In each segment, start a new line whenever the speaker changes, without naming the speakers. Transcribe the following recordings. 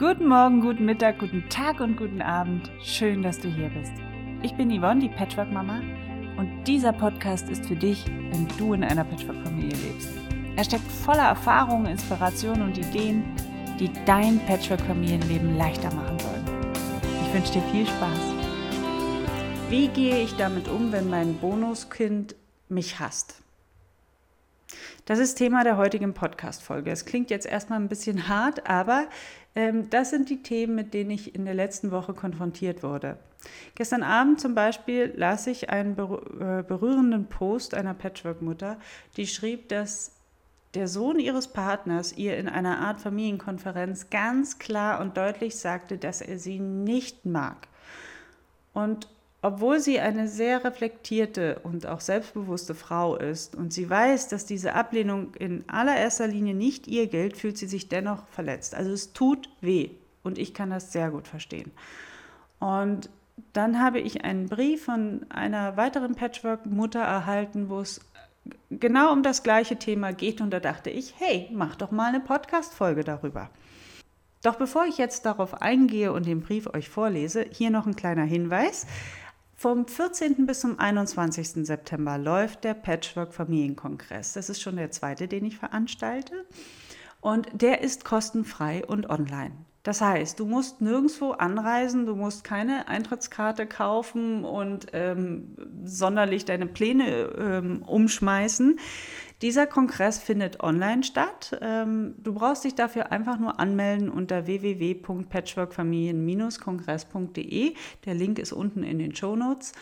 Guten Morgen, guten Mittag, guten Tag und guten Abend. Schön, dass du hier bist. Ich bin Yvonne, die Patchwork-Mama, und dieser Podcast ist für dich, wenn du in einer Patchwork-Familie lebst. Er steckt voller Erfahrungen, Inspirationen und Ideen, die dein Patchwork-Familienleben leichter machen sollen. Ich wünsche dir viel Spaß. Wie gehe ich damit um, wenn mein Bonuskind mich hasst? Das ist Thema der heutigen Podcast-Folge. Es klingt jetzt erstmal ein bisschen hart, aber das sind die Themen, mit denen ich in der letzten Woche konfrontiert wurde. Gestern Abend zum Beispiel las ich einen äh, berührenden Post einer Patchwork-Mutter, die schrieb, dass der Sohn ihres Partners ihr in einer Art Familienkonferenz ganz klar und deutlich sagte, dass er sie nicht mag. Und obwohl sie eine sehr reflektierte und auch selbstbewusste Frau ist und sie weiß, dass diese Ablehnung in allererster Linie nicht ihr gilt, fühlt sie sich dennoch verletzt. Also es tut weh und ich kann das sehr gut verstehen. Und dann habe ich einen Brief von einer weiteren Patchwork-Mutter erhalten, wo es genau um das gleiche Thema geht und da dachte ich, hey, mach doch mal eine Podcast-Folge darüber. Doch bevor ich jetzt darauf eingehe und den Brief euch vorlese, hier noch ein kleiner Hinweis. Vom 14. bis zum 21. September läuft der Patchwork Familienkongress. Das ist schon der zweite, den ich veranstalte. Und der ist kostenfrei und online. Das heißt, du musst nirgendwo anreisen, du musst keine Eintrittskarte kaufen und ähm, sonderlich deine Pläne ähm, umschmeißen. Dieser Kongress findet online statt. Ähm, du brauchst dich dafür einfach nur anmelden unter www.patchworkfamilien-kongress.de. Der Link ist unten in den Show Notes.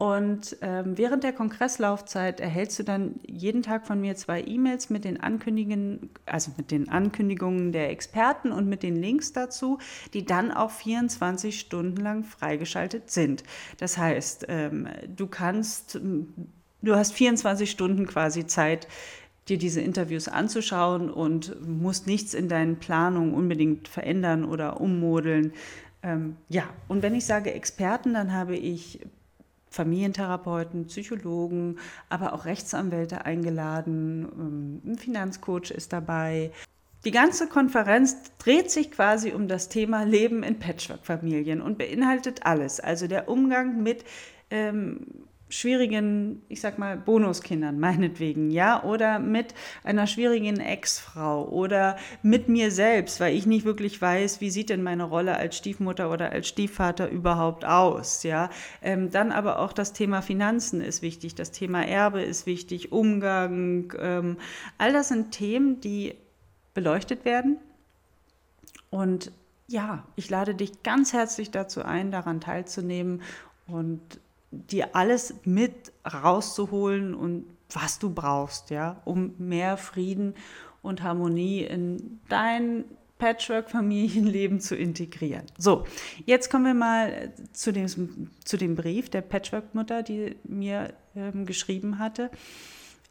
Und ähm, während der Kongresslaufzeit erhältst du dann jeden Tag von mir zwei E-Mails mit den Ankündigungen, also mit den Ankündigungen der Experten und mit den Links dazu, die dann auch 24 Stunden lang freigeschaltet sind. Das heißt, ähm, du kannst Du hast 24 Stunden quasi Zeit, dir diese Interviews anzuschauen und musst nichts in deinen Planungen unbedingt verändern oder ummodeln. Ähm, ja, und wenn ich sage Experten, dann habe ich Familientherapeuten, Psychologen, aber auch Rechtsanwälte eingeladen. Ähm, ein Finanzcoach ist dabei. Die ganze Konferenz dreht sich quasi um das Thema Leben in Patchwork-Familien und beinhaltet alles. Also der Umgang mit ähm, schwierigen, ich sag mal, Bonuskindern, meinetwegen, ja, oder mit einer schwierigen Ex-Frau oder mit mir selbst, weil ich nicht wirklich weiß, wie sieht denn meine Rolle als Stiefmutter oder als Stiefvater überhaupt aus, ja. Ähm, dann aber auch das Thema Finanzen ist wichtig, das Thema Erbe ist wichtig, Umgang, ähm, all das sind Themen, die beleuchtet werden und ja, ich lade dich ganz herzlich dazu ein, daran teilzunehmen und dir alles mit rauszuholen und was du brauchst, ja, um mehr Frieden und Harmonie in dein Patchwork-Familienleben zu integrieren. So, jetzt kommen wir mal zu dem, zu dem Brief der Patchwork-Mutter, die mir ähm, geschrieben hatte.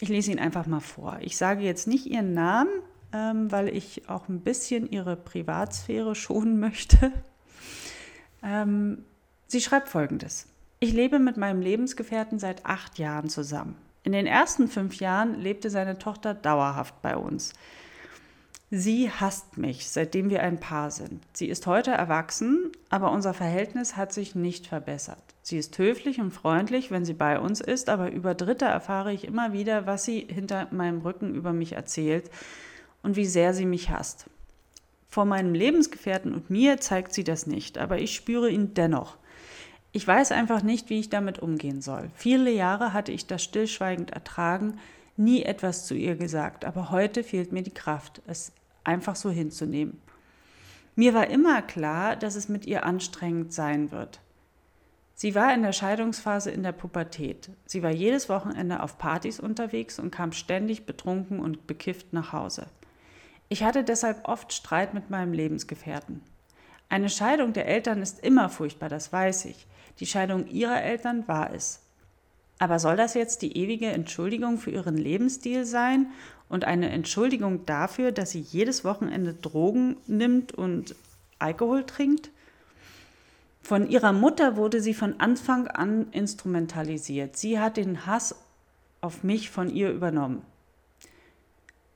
Ich lese ihn einfach mal vor. Ich sage jetzt nicht ihren Namen, ähm, weil ich auch ein bisschen ihre Privatsphäre schonen möchte. Ähm, sie schreibt folgendes. Ich lebe mit meinem Lebensgefährten seit acht Jahren zusammen. In den ersten fünf Jahren lebte seine Tochter dauerhaft bei uns. Sie hasst mich, seitdem wir ein Paar sind. Sie ist heute erwachsen, aber unser Verhältnis hat sich nicht verbessert. Sie ist höflich und freundlich, wenn sie bei uns ist, aber über Dritte erfahre ich immer wieder, was sie hinter meinem Rücken über mich erzählt und wie sehr sie mich hasst. Vor meinem Lebensgefährten und mir zeigt sie das nicht, aber ich spüre ihn dennoch. Ich weiß einfach nicht, wie ich damit umgehen soll. Viele Jahre hatte ich das stillschweigend ertragen, nie etwas zu ihr gesagt, aber heute fehlt mir die Kraft, es einfach so hinzunehmen. Mir war immer klar, dass es mit ihr anstrengend sein wird. Sie war in der Scheidungsphase in der Pubertät. Sie war jedes Wochenende auf Partys unterwegs und kam ständig betrunken und bekifft nach Hause. Ich hatte deshalb oft Streit mit meinem Lebensgefährten. Eine Scheidung der Eltern ist immer furchtbar, das weiß ich. Die Scheidung ihrer Eltern war es. Aber soll das jetzt die ewige Entschuldigung für ihren Lebensstil sein und eine Entschuldigung dafür, dass sie jedes Wochenende Drogen nimmt und Alkohol trinkt? Von ihrer Mutter wurde sie von Anfang an instrumentalisiert. Sie hat den Hass auf mich von ihr übernommen.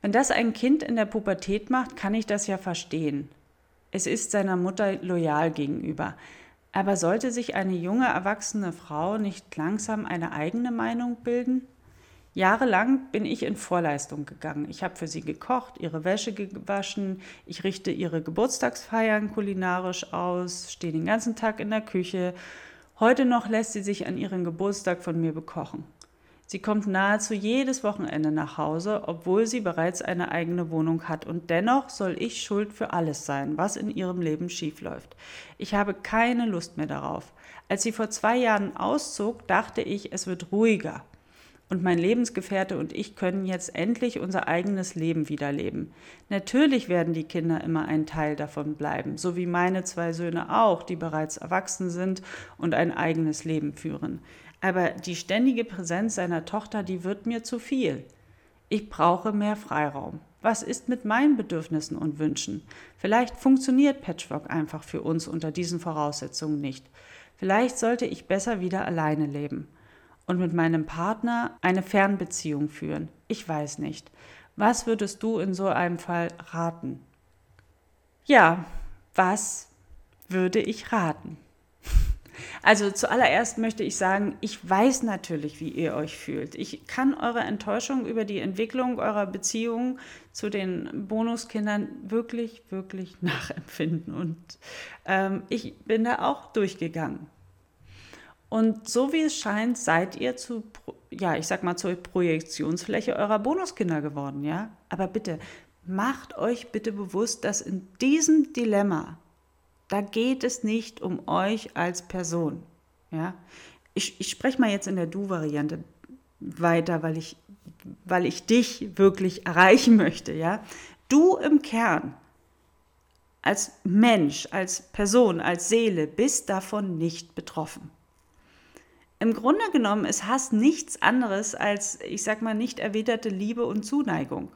Wenn das ein Kind in der Pubertät macht, kann ich das ja verstehen. es ist seiner Mutter loyal gegenüber. Aber sollte sich eine junge erwachsene Frau nicht langsam eine eigene Meinung bilden? Jahrelang bin ich in Vorleistung gegangen. Ich habe für sie gekocht, ihre Wäsche gewaschen, ich richte ihre Geburtstagsfeiern kulinarisch aus, stehe den ganzen Tag in der Küche. Heute noch lässt sie sich an ihren Geburtstag von mir bekochen. Sie kommt nahezu jedes Wochenende nach Hause, obwohl sie bereits eine eigene Wohnung hat, und dennoch soll ich schuld für alles sein, was in ihrem Leben schiefläuft. Ich habe keine Lust mehr darauf. Als sie vor zwei Jahren auszog, dachte ich, es wird ruhiger und mein Lebensgefährte und ich können jetzt endlich unser eigenes Leben wieder leben. Natürlich werden die Kinder immer ein Teil davon bleiben, so wie meine zwei Söhne auch, die bereits erwachsen sind und ein eigenes Leben führen. Aber die ständige Präsenz seiner Tochter, die wird mir zu viel. Ich brauche mehr Freiraum. Was ist mit meinen Bedürfnissen und Wünschen? Vielleicht funktioniert Patchwork einfach für uns unter diesen Voraussetzungen nicht. Vielleicht sollte ich besser wieder alleine leben und mit meinem Partner eine Fernbeziehung führen? Ich weiß nicht. Was würdest du in so einem Fall raten? Ja, was würde ich raten? Also zuallererst möchte ich sagen, ich weiß natürlich, wie ihr euch fühlt. Ich kann eure Enttäuschung über die Entwicklung eurer Beziehung zu den Bonuskindern wirklich, wirklich nachempfinden. Und ähm, ich bin da auch durchgegangen. Und so wie es scheint, seid ihr zu, ja, ich sag mal, zur Projektionsfläche eurer Bonuskinder geworden, ja? Aber bitte, macht euch bitte bewusst, dass in diesem Dilemma, da geht es nicht um euch als Person, ja? Ich, ich spreche mal jetzt in der Du-Variante weiter, weil ich, weil ich dich wirklich erreichen möchte, ja? Du im Kern als Mensch, als Person, als Seele bist davon nicht betroffen. Im Grunde genommen ist Hass nichts anderes als, ich sag mal, nicht erwiderte Liebe und Zuneigung.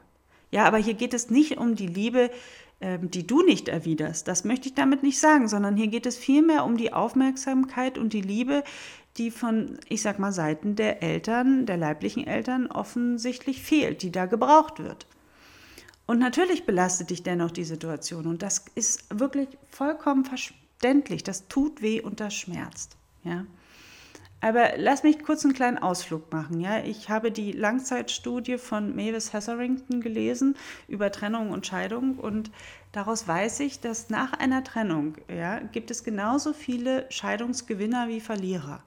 Ja, aber hier geht es nicht um die Liebe, die du nicht erwiderst. Das möchte ich damit nicht sagen, sondern hier geht es vielmehr um die Aufmerksamkeit und die Liebe, die von, ich sag mal, Seiten der Eltern, der leiblichen Eltern offensichtlich fehlt, die da gebraucht wird. Und natürlich belastet dich dennoch die Situation und das ist wirklich vollkommen verständlich. Das tut weh und das schmerzt. Ja. Aber lass mich kurz einen kleinen Ausflug machen. Ja? Ich habe die Langzeitstudie von Mavis Hetherington gelesen über Trennung und Scheidung und daraus weiß ich, dass nach einer Trennung ja, gibt es genauso viele Scheidungsgewinner wie Verlierer.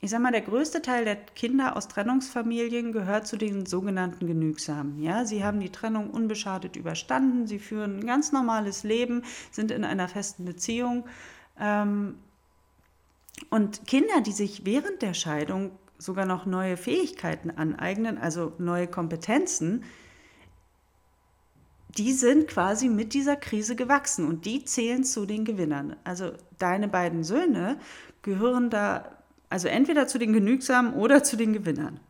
Ich sage mal, der größte Teil der Kinder aus Trennungsfamilien gehört zu den sogenannten Genügsamen. Ja, sie haben die Trennung unbeschadet überstanden, sie führen ein ganz normales Leben, sind in einer festen Beziehung. Ähm, und Kinder, die sich während der Scheidung sogar noch neue Fähigkeiten aneignen, also neue Kompetenzen, die sind quasi mit dieser Krise gewachsen und die zählen zu den Gewinnern. Also deine beiden Söhne gehören da also entweder zu den Genügsamen oder zu den Gewinnern.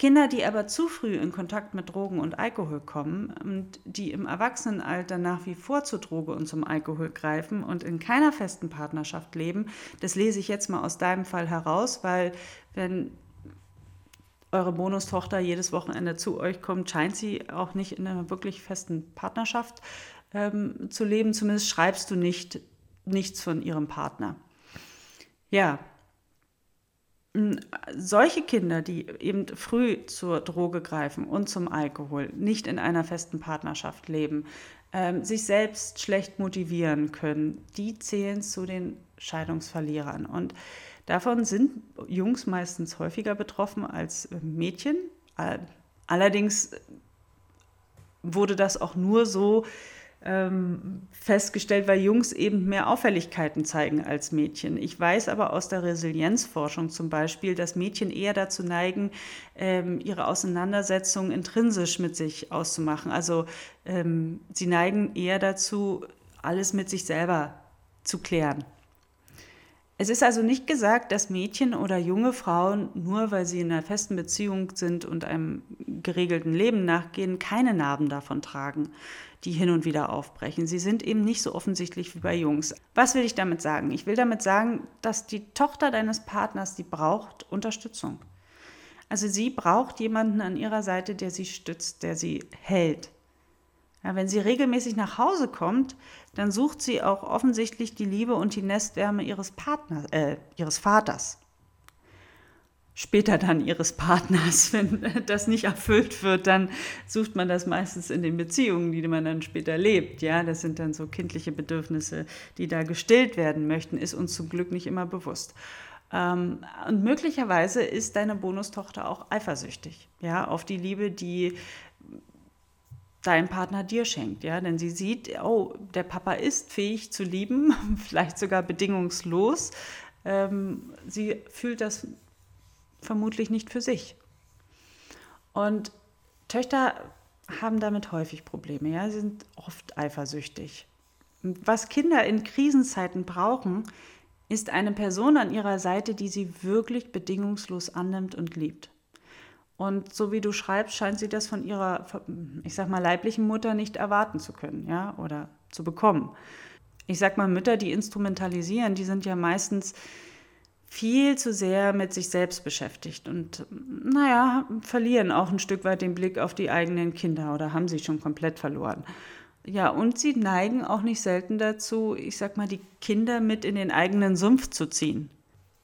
Kinder, die aber zu früh in Kontakt mit Drogen und Alkohol kommen und die im Erwachsenenalter nach wie vor zur Droge und zum Alkohol greifen und in keiner festen Partnerschaft leben, das lese ich jetzt mal aus deinem Fall heraus, weil wenn eure Bonustochter jedes Wochenende zu euch kommt, scheint sie auch nicht in einer wirklich festen Partnerschaft ähm, zu leben. Zumindest schreibst du nicht nichts von ihrem Partner. Ja, solche Kinder, die eben früh zur Droge greifen und zum Alkohol, nicht in einer festen Partnerschaft leben, ähm, sich selbst schlecht motivieren können, die zählen zu den Scheidungsverlierern. Und davon sind Jungs meistens häufiger betroffen als Mädchen. Allerdings wurde das auch nur so ähm, festgestellt, weil Jungs eben mehr Auffälligkeiten zeigen als Mädchen. Ich weiß aber aus der Resilienzforschung zum Beispiel, dass Mädchen eher dazu neigen, ähm, ihre Auseinandersetzung intrinsisch mit sich auszumachen. Also ähm, sie neigen eher dazu, alles mit sich selber zu klären. Es ist also nicht gesagt, dass Mädchen oder junge Frauen, nur weil sie in einer festen Beziehung sind und einem geregelten Leben nachgehen, keine Narben davon tragen die hin und wieder aufbrechen. Sie sind eben nicht so offensichtlich wie bei Jungs. Was will ich damit sagen? Ich will damit sagen, dass die Tochter deines Partners, die braucht Unterstützung. Also sie braucht jemanden an ihrer Seite, der sie stützt, der sie hält. Ja, wenn sie regelmäßig nach Hause kommt, dann sucht sie auch offensichtlich die Liebe und die Nestwärme ihres Partners, äh, ihres Vaters. Später dann ihres Partners. Wenn das nicht erfüllt wird, dann sucht man das meistens in den Beziehungen, die man dann später lebt. Ja, das sind dann so kindliche Bedürfnisse, die da gestillt werden möchten, ist uns zum Glück nicht immer bewusst. Ähm, und möglicherweise ist deine Bonustochter auch eifersüchtig, ja, auf die Liebe, die dein Partner dir schenkt, ja, denn sie sieht, oh, der Papa ist fähig zu lieben, vielleicht sogar bedingungslos. Ähm, sie fühlt das vermutlich nicht für sich. Und Töchter haben damit häufig Probleme, ja, sie sind oft eifersüchtig. Was Kinder in Krisenzeiten brauchen, ist eine Person an ihrer Seite, die sie wirklich bedingungslos annimmt und liebt. Und so wie du schreibst, scheint sie das von ihrer, ich sag mal, leiblichen Mutter nicht erwarten zu können, ja, oder zu bekommen. Ich sag mal, Mütter, die instrumentalisieren, die sind ja meistens viel zu sehr mit sich selbst beschäftigt und, naja, verlieren auch ein Stück weit den Blick auf die eigenen Kinder oder haben sie schon komplett verloren. Ja, und sie neigen auch nicht selten dazu, ich sag mal, die Kinder mit in den eigenen Sumpf zu ziehen.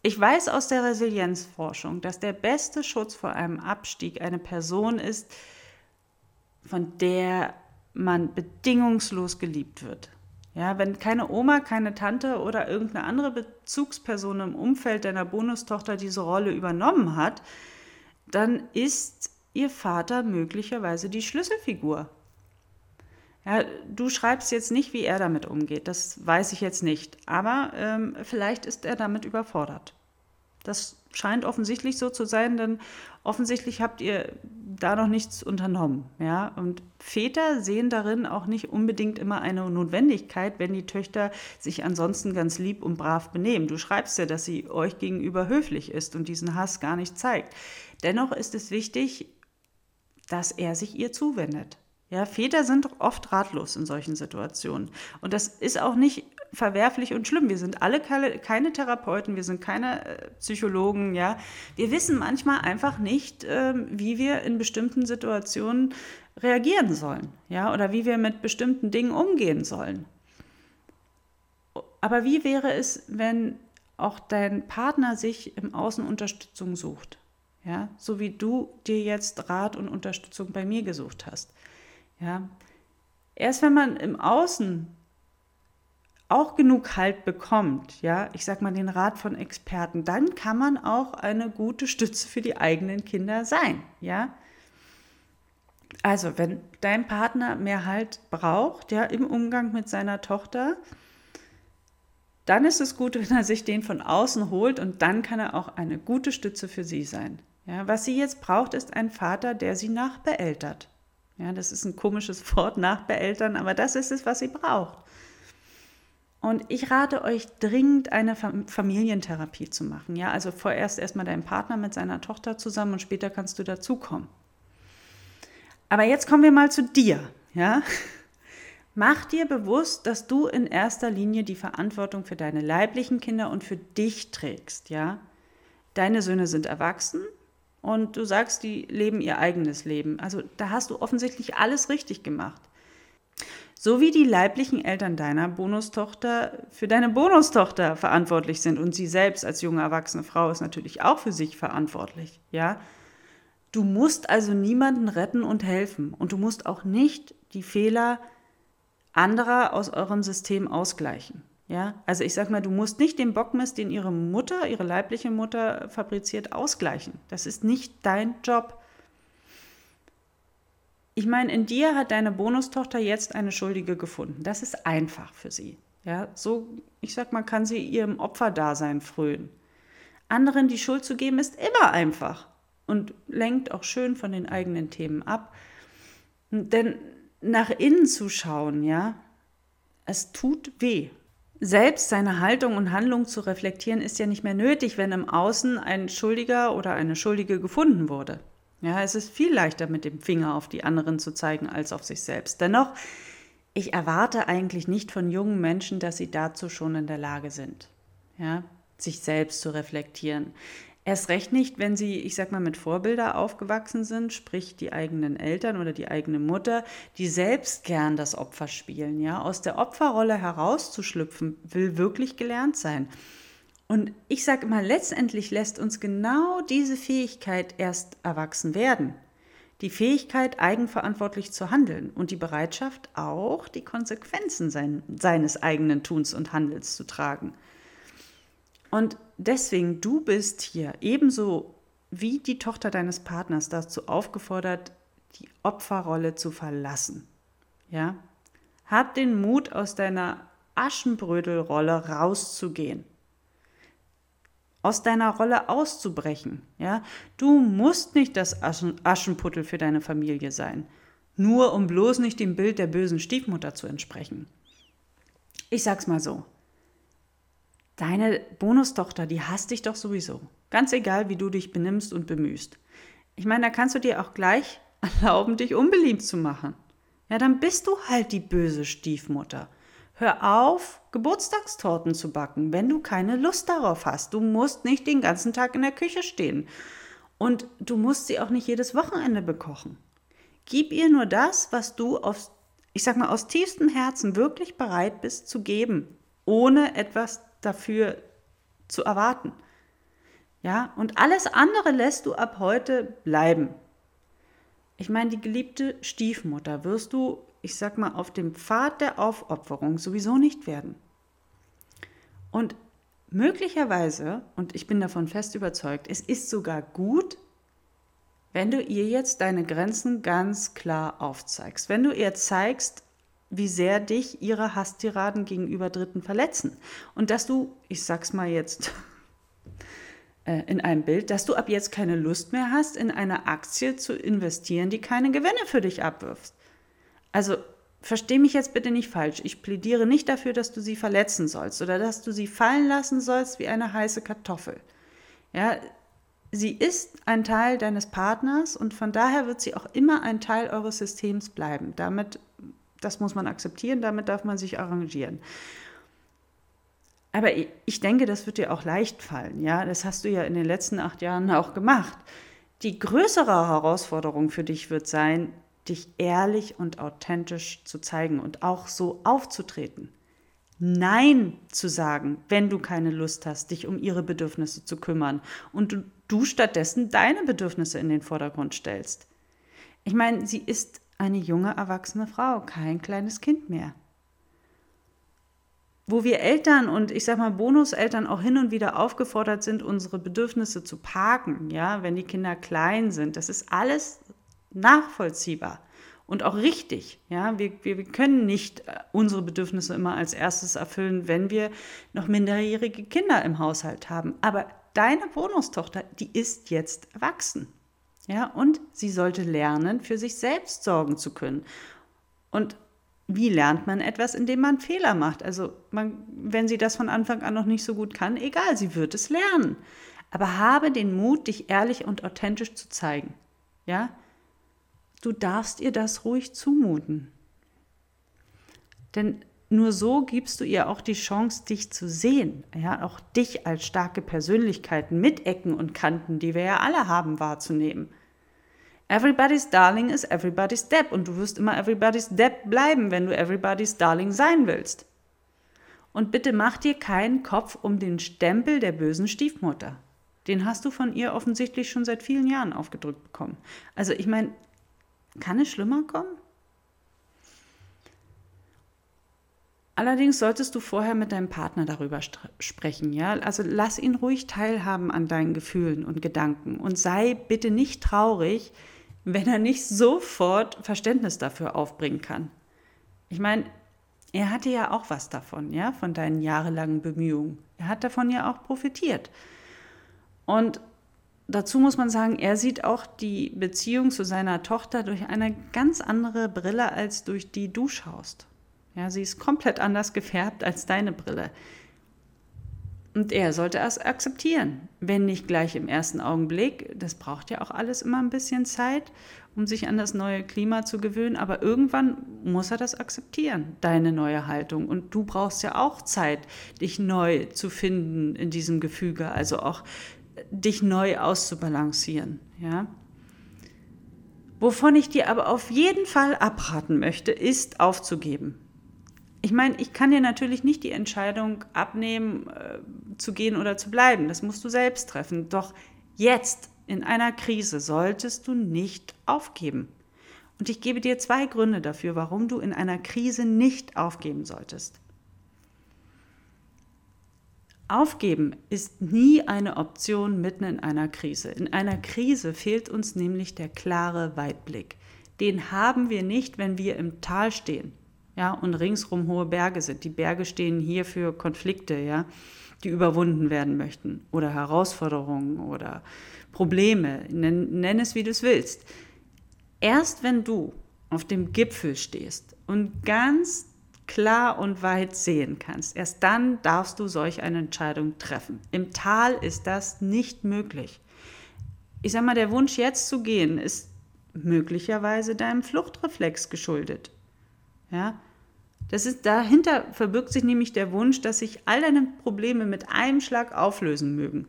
Ich weiß aus der Resilienzforschung, dass der beste Schutz vor einem Abstieg eine Person ist, von der man bedingungslos geliebt wird. Ja, wenn keine Oma, keine Tante oder irgendeine andere Bezugsperson im Umfeld deiner Bonustochter diese Rolle übernommen hat, dann ist ihr Vater möglicherweise die Schlüsselfigur. Ja, du schreibst jetzt nicht, wie er damit umgeht, das weiß ich jetzt nicht, aber ähm, vielleicht ist er damit überfordert. Das scheint offensichtlich so zu sein, denn offensichtlich habt ihr da noch nichts unternommen. Ja? Und Väter sehen darin auch nicht unbedingt immer eine Notwendigkeit, wenn die Töchter sich ansonsten ganz lieb und brav benehmen. Du schreibst ja, dass sie euch gegenüber höflich ist und diesen Hass gar nicht zeigt. Dennoch ist es wichtig, dass er sich ihr zuwendet. Ja, Väter sind oft ratlos in solchen Situationen. Und das ist auch nicht verwerflich und schlimm. Wir sind alle keine, Therapeuten, wir sind keine äh, Psychologen, ja. Wir wissen manchmal einfach nicht, äh, wie wir in bestimmten Situationen reagieren sollen, ja, oder wie wir mit bestimmten Dingen umgehen sollen. Aber wie wäre es, wenn auch dein Partner sich im Außen Unterstützung sucht? Ja, so wie du dir jetzt Rat und Unterstützung bei mir gesucht hast. Ja? Erst wenn man im Außen auch genug Halt bekommt, ja, ich sag mal den Rat von Experten, dann kann man auch eine gute Stütze für die eigenen Kinder sein, ja. Also, wenn dein Partner mehr Halt braucht, ja, im Umgang mit seiner Tochter, dann ist es gut, wenn er sich den von außen holt und dann kann er auch eine gute Stütze für sie sein. Ja, was sie jetzt braucht, ist ein Vater, der sie nachbeeltert. Ja, das ist ein komisches Wort nach Beeltern, aber das ist es, was sie braucht. Und ich rate euch dringend, eine Familientherapie zu machen. Ja, also vorerst erstmal deinen Partner mit seiner Tochter zusammen und später kannst du dazukommen. Aber jetzt kommen wir mal zu dir. Ja, mach dir bewusst, dass du in erster Linie die Verantwortung für deine leiblichen Kinder und für dich trägst. Ja, deine Söhne sind erwachsen und du sagst, die leben ihr eigenes Leben. Also da hast du offensichtlich alles richtig gemacht. So wie die leiblichen Eltern deiner Bonustochter für deine Bonustochter verantwortlich sind und sie selbst als junge erwachsene Frau ist natürlich auch für sich verantwortlich, ja? Du musst also niemanden retten und helfen und du musst auch nicht die Fehler anderer aus eurem System ausgleichen. Ja, also ich sag mal, du musst nicht den Bockmist, den ihre Mutter, ihre leibliche Mutter fabriziert, ausgleichen. Das ist nicht dein Job. Ich meine, in dir hat deine Bonustochter jetzt eine Schuldige gefunden. Das ist einfach für sie. Ja, so, ich sag mal, kann sie ihrem Opferdasein frönen. Anderen die Schuld zu geben, ist immer einfach und lenkt auch schön von den eigenen Themen ab. Denn nach innen zu schauen, ja, es tut weh. Selbst seine Haltung und Handlung zu reflektieren ist ja nicht mehr nötig, wenn im Außen ein Schuldiger oder eine Schuldige gefunden wurde. Ja, es ist viel leichter mit dem Finger auf die anderen zu zeigen als auf sich selbst. Dennoch, ich erwarte eigentlich nicht von jungen Menschen, dass sie dazu schon in der Lage sind, ja, sich selbst zu reflektieren. Erst recht nicht, wenn sie, ich sag mal, mit Vorbilder aufgewachsen sind, sprich die eigenen Eltern oder die eigene Mutter, die selbst gern das Opfer spielen. Ja, aus der Opferrolle herauszuschlüpfen, will wirklich gelernt sein. Und ich sage immer, letztendlich lässt uns genau diese Fähigkeit erst erwachsen werden. Die Fähigkeit, eigenverantwortlich zu handeln und die Bereitschaft, auch die Konsequenzen sein, seines eigenen Tuns und Handels zu tragen. Und deswegen, du bist hier ebenso wie die Tochter deines Partners dazu aufgefordert, die Opferrolle zu verlassen. Ja? Hab den Mut, aus deiner Aschenbrödelrolle rauszugehen. Aus deiner Rolle auszubrechen. Ja? Du musst nicht das Aschen Aschenputtel für deine Familie sein. Nur um bloß nicht dem Bild der bösen Stiefmutter zu entsprechen. Ich sag's mal so deine Bonustochter, die hasst dich doch sowieso. Ganz egal, wie du dich benimmst und bemühst. Ich meine, da kannst du dir auch gleich erlauben, dich unbeliebt zu machen. Ja, dann bist du halt die böse Stiefmutter. Hör auf, Geburtstagstorten zu backen, wenn du keine Lust darauf hast. Du musst nicht den ganzen Tag in der Küche stehen. Und du musst sie auch nicht jedes Wochenende bekochen. Gib ihr nur das, was du aus, ich sag mal, aus tiefstem Herzen wirklich bereit bist zu geben, ohne etwas dafür zu erwarten. Ja, und alles andere lässt du ab heute bleiben. Ich meine, die geliebte Stiefmutter wirst du, ich sag mal, auf dem Pfad der Aufopferung sowieso nicht werden. Und möglicherweise, und ich bin davon fest überzeugt, es ist sogar gut, wenn du ihr jetzt deine Grenzen ganz klar aufzeigst. Wenn du ihr zeigst, wie sehr dich ihre Hasstiraden gegenüber Dritten verletzen. Und dass du, ich sag's mal jetzt äh, in einem Bild, dass du ab jetzt keine Lust mehr hast, in eine Aktie zu investieren, die keine Gewinne für dich abwirft. Also versteh mich jetzt bitte nicht falsch. Ich plädiere nicht dafür, dass du sie verletzen sollst oder dass du sie fallen lassen sollst wie eine heiße Kartoffel. Ja, sie ist ein Teil deines Partners und von daher wird sie auch immer ein Teil eures Systems bleiben. Damit das muss man akzeptieren, damit darf man sich arrangieren. Aber ich denke, das wird dir auch leicht fallen. Ja, das hast du ja in den letzten acht Jahren auch gemacht. Die größere Herausforderung für dich wird sein, dich ehrlich und authentisch zu zeigen und auch so aufzutreten. Nein zu sagen, wenn du keine Lust hast, dich um ihre Bedürfnisse zu kümmern und du, du stattdessen deine Bedürfnisse in den Vordergrund stellst. Ich meine, sie ist eine junge erwachsene Frau, kein kleines Kind mehr. Wo wir Eltern und ich sag mal Bonuseltern auch hin und wieder aufgefordert sind, unsere Bedürfnisse zu parken, ja, wenn die Kinder klein sind, das ist alles nachvollziehbar und auch richtig. Ja, wir, wir, wir können nicht äh, unsere Bedürfnisse immer als erstes erfüllen, wenn wir noch minderjährige Kinder im Haushalt haben. Aber deine Bonustochter, die ist jetzt erwachsen. Ja, und sie sollte lernen, für sich selbst sorgen zu können. Und wie lernt man etwas, indem man Fehler macht? Also, man, wenn sie das von Anfang an noch nicht so gut kann, egal, sie wird es lernen. Aber habe den Mut, dich ehrlich und authentisch zu zeigen. Ja? Du darfst ihr das ruhig zumuten. Denn nur so gibst du ihr auch die Chance, dich zu sehen. Ja, auch dich als starke Persönlichkeit mit Ecken und Kanten, die wir ja alle haben, wahrzunehmen. Everybody's Darling ist Everybody's Depp und du wirst immer Everybody's Depp bleiben, wenn du Everybody's Darling sein willst. Und bitte mach dir keinen Kopf um den Stempel der bösen Stiefmutter. Den hast du von ihr offensichtlich schon seit vielen Jahren aufgedrückt bekommen. Also ich meine, kann es schlimmer kommen? Allerdings solltest du vorher mit deinem Partner darüber sprechen, ja? Also lass ihn ruhig teilhaben an deinen Gefühlen und Gedanken und sei bitte nicht traurig, wenn er nicht sofort Verständnis dafür aufbringen kann. Ich meine, er hatte ja auch was davon, ja, von deinen jahrelangen Bemühungen. Er hat davon ja auch profitiert. Und dazu muss man sagen, er sieht auch die Beziehung zu seiner Tochter durch eine ganz andere Brille, als durch die du schaust. Ja, sie ist komplett anders gefärbt als deine Brille. Und er sollte es akzeptieren, wenn nicht gleich im ersten Augenblick. Das braucht ja auch alles immer ein bisschen Zeit, um sich an das neue Klima zu gewöhnen. Aber irgendwann muss er das akzeptieren, deine neue Haltung. Und du brauchst ja auch Zeit, dich neu zu finden in diesem Gefüge. Also auch dich neu auszubalancieren. Ja? Wovon ich dir aber auf jeden Fall abraten möchte, ist aufzugeben. Ich meine, ich kann dir natürlich nicht die Entscheidung abnehmen, äh, zu gehen oder zu bleiben. Das musst du selbst treffen. Doch jetzt in einer Krise solltest du nicht aufgeben. Und ich gebe dir zwei Gründe dafür, warum du in einer Krise nicht aufgeben solltest. Aufgeben ist nie eine Option mitten in einer Krise. In einer Krise fehlt uns nämlich der klare Weitblick. Den haben wir nicht, wenn wir im Tal stehen, ja, und ringsrum hohe Berge sind. Die Berge stehen hier für Konflikte, ja, die überwunden werden möchten oder Herausforderungen oder Probleme. Nenn, nenn es, wie du es willst. Erst wenn du auf dem Gipfel stehst und ganz klar und weit sehen kannst. Erst dann darfst du solch eine Entscheidung treffen. Im Tal ist das nicht möglich. Ich sage mal, der Wunsch jetzt zu gehen ist möglicherweise deinem Fluchtreflex geschuldet. Ja? Das ist, dahinter verbirgt sich nämlich der Wunsch, dass sich all deine Probleme mit einem Schlag auflösen mögen.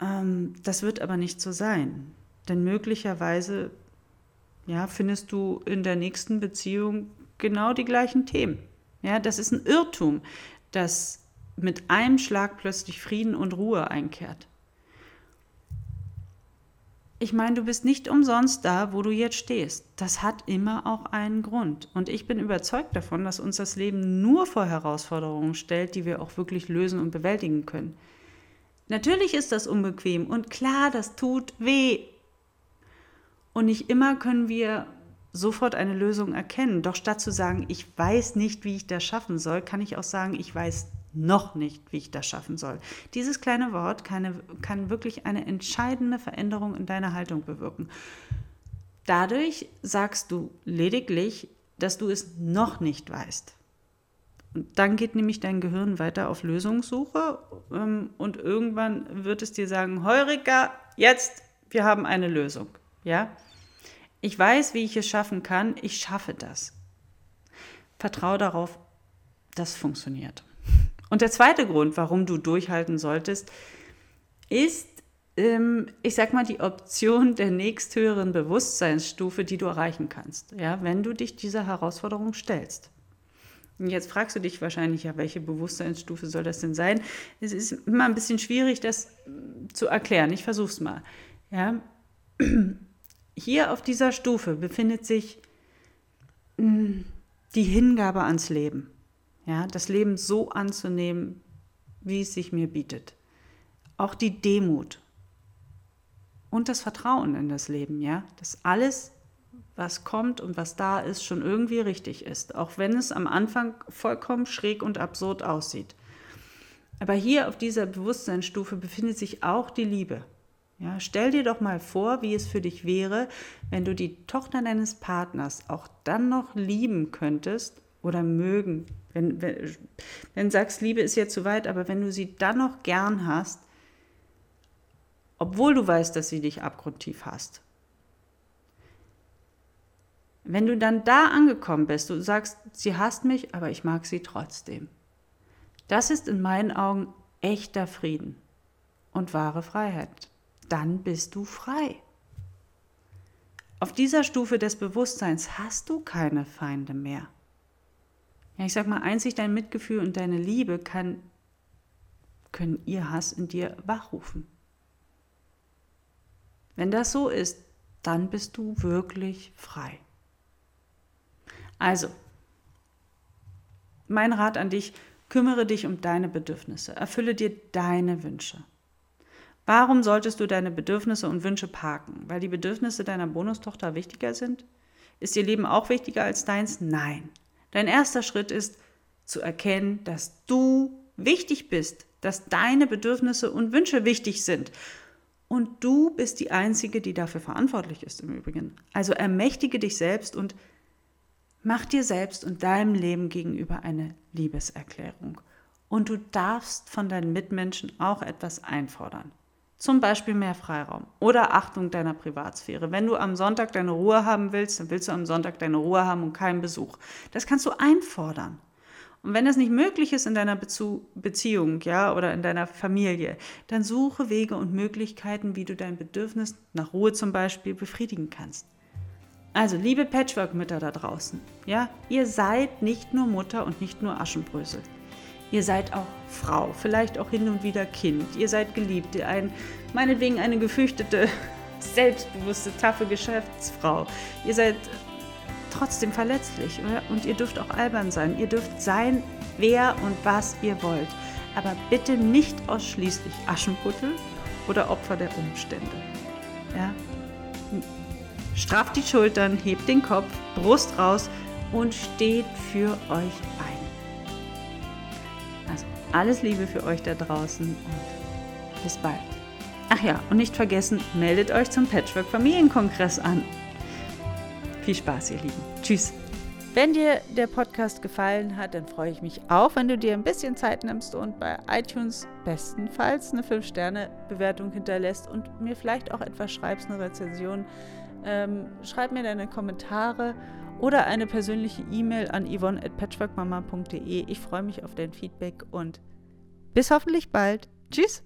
Ähm, das wird aber nicht so sein. Denn möglicherweise ja, findest du in der nächsten Beziehung genau die gleichen Themen. Ja, das ist ein Irrtum, dass mit einem Schlag plötzlich Frieden und Ruhe einkehrt. Ich meine, du bist nicht umsonst da, wo du jetzt stehst. Das hat immer auch einen Grund. Und ich bin überzeugt davon, dass uns das Leben nur vor Herausforderungen stellt, die wir auch wirklich lösen und bewältigen können. Natürlich ist das unbequem und klar, das tut weh. Und nicht immer können wir sofort eine Lösung erkennen. Doch statt zu sagen, ich weiß nicht, wie ich das schaffen soll, kann ich auch sagen, ich weiß noch nicht, wie ich das schaffen soll. Dieses kleine Wort kann, kann wirklich eine entscheidende Veränderung in deiner Haltung bewirken. Dadurch sagst du lediglich, dass du es noch nicht weißt. Und dann geht nämlich dein Gehirn weiter auf Lösungssuche ähm, und irgendwann wird es dir sagen, Heurika, jetzt, wir haben eine Lösung. Ja? Ich weiß, wie ich es schaffen kann. Ich schaffe das. Vertraue darauf, das funktioniert. Und der zweite Grund, warum du durchhalten solltest, ist, ähm, ich sag mal, die Option der nächsthöheren Bewusstseinsstufe, die du erreichen kannst, ja, wenn du dich dieser Herausforderung stellst. Und jetzt fragst du dich wahrscheinlich, ja, welche Bewusstseinsstufe soll das denn sein? Es ist immer ein bisschen schwierig, das zu erklären. Ich versuche es mal. Ja, hier auf dieser Stufe befindet sich hm, die Hingabe ans Leben. Ja, das Leben so anzunehmen, wie es sich mir bietet. Auch die Demut und das Vertrauen in das Leben, ja, dass alles, was kommt und was da ist, schon irgendwie richtig ist, auch wenn es am Anfang vollkommen schräg und absurd aussieht. Aber hier auf dieser Bewusstseinsstufe befindet sich auch die Liebe. Ja, stell dir doch mal vor, wie es für dich wäre, wenn du die Tochter deines Partners auch dann noch lieben könntest oder mögen. Wenn, wenn, wenn sagst, Liebe ist jetzt zu weit, aber wenn du sie dann noch gern hast, obwohl du weißt, dass sie dich abgrundtief hast. Wenn du dann da angekommen bist, du sagst, sie hasst mich, aber ich mag sie trotzdem. Das ist in meinen Augen echter Frieden und wahre Freiheit dann bist du frei. Auf dieser Stufe des Bewusstseins hast du keine Feinde mehr. Ja, ich sag mal, einzig dein Mitgefühl und deine Liebe kann, können ihr Hass in dir wachrufen. Wenn das so ist, dann bist du wirklich frei. Also, mein Rat an dich, kümmere dich um deine Bedürfnisse, erfülle dir deine Wünsche. Warum solltest du deine Bedürfnisse und Wünsche parken? Weil die Bedürfnisse deiner Bonustochter wichtiger sind? Ist ihr Leben auch wichtiger als deins? Nein. Dein erster Schritt ist zu erkennen, dass du wichtig bist, dass deine Bedürfnisse und Wünsche wichtig sind. Und du bist die Einzige, die dafür verantwortlich ist im Übrigen. Also ermächtige dich selbst und mach dir selbst und deinem Leben gegenüber eine Liebeserklärung. Und du darfst von deinen Mitmenschen auch etwas einfordern. Zum Beispiel mehr Freiraum oder Achtung deiner Privatsphäre. Wenn du am Sonntag deine Ruhe haben willst, dann willst du am Sonntag deine Ruhe haben und keinen Besuch. Das kannst du einfordern. Und wenn das nicht möglich ist in deiner Bezu Beziehung, ja, oder in deiner Familie, dann suche Wege und Möglichkeiten, wie du dein Bedürfnis nach Ruhe zum Beispiel befriedigen kannst. Also, liebe Patchwork-Mütter da draußen, ja, ihr seid nicht nur Mutter und nicht nur Aschenbrösel. Ihr seid auch Frau, vielleicht auch hin und wieder Kind. Ihr seid Geliebte, ein, meinetwegen eine gefürchtete, selbstbewusste, taffe Geschäftsfrau. Ihr seid trotzdem verletzlich oder? und ihr dürft auch albern sein. Ihr dürft sein, wer und was ihr wollt. Aber bitte nicht ausschließlich Aschenputtel oder Opfer der Umstände. Ja? Straft die Schultern, hebt den Kopf, Brust raus und steht für euch alles Liebe für euch da draußen und bis bald. Ach ja, und nicht vergessen, meldet euch zum Patchwork Familienkongress an. Viel Spaß, ihr Lieben. Tschüss. Wenn dir der Podcast gefallen hat, dann freue ich mich auch, wenn du dir ein bisschen Zeit nimmst und bei iTunes bestenfalls eine 5-Sterne-Bewertung hinterlässt und mir vielleicht auch etwas schreibst, eine Rezension. Ähm, schreib mir deine Kommentare oder eine persönliche E-Mail an yvonne at patchworkmama.de. Ich freue mich auf dein Feedback und bis hoffentlich bald. Tschüss.